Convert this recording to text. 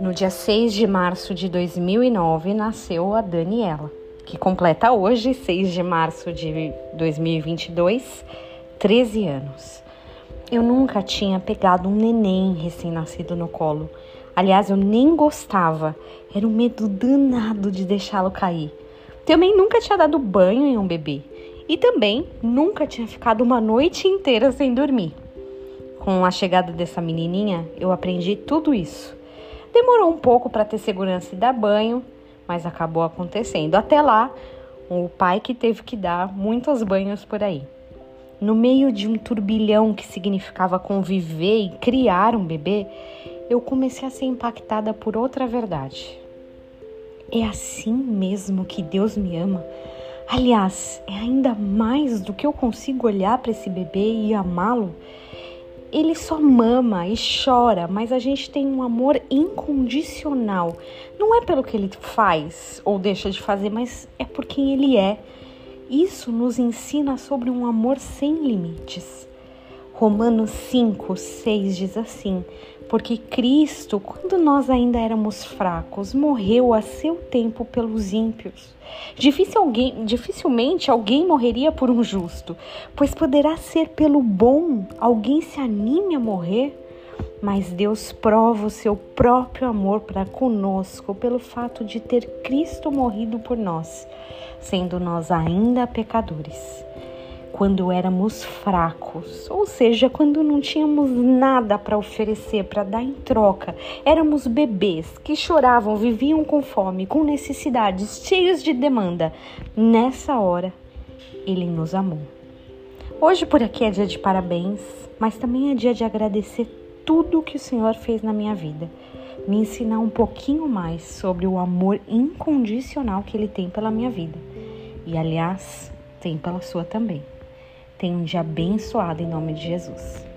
No dia 6 de março de 2009 nasceu a Daniela, que completa hoje, 6 de março de 2022, 13 anos. Eu nunca tinha pegado um neném recém-nascido no colo. Aliás, eu nem gostava. Era um medo danado de deixá-lo cair. Também nunca tinha dado banho em um bebê. E também nunca tinha ficado uma noite inteira sem dormir. Com a chegada dessa menininha, eu aprendi tudo isso. Demorou um pouco para ter segurança e dar banho, mas acabou acontecendo. Até lá, o pai que teve que dar muitos banhos por aí. No meio de um turbilhão que significava conviver e criar um bebê, eu comecei a ser impactada por outra verdade. É assim mesmo que Deus me ama? Aliás, é ainda mais do que eu consigo olhar para esse bebê e amá-lo ele só mama e chora, mas a gente tem um amor incondicional. Não é pelo que ele faz ou deixa de fazer, mas é por quem ele é. Isso nos ensina sobre um amor sem limites. Romanos 5, 6 diz assim: Porque Cristo, quando nós ainda éramos fracos, morreu a seu tempo pelos ímpios. Difícil alguém, dificilmente alguém morreria por um justo, pois poderá ser pelo bom alguém se anime a morrer. Mas Deus prova o seu próprio amor para conosco pelo fato de ter Cristo morrido por nós, sendo nós ainda pecadores quando éramos fracos, ou seja, quando não tínhamos nada para oferecer, para dar em troca. Éramos bebês que choravam, viviam com fome, com necessidades, cheios de demanda. Nessa hora, ele nos amou. Hoje por aqui é dia de parabéns, mas também é dia de agradecer tudo que o Senhor fez na minha vida. Me ensinar um pouquinho mais sobre o amor incondicional que ele tem pela minha vida. E aliás, tem pela sua também. Tenha um dia abençoado em nome de Jesus.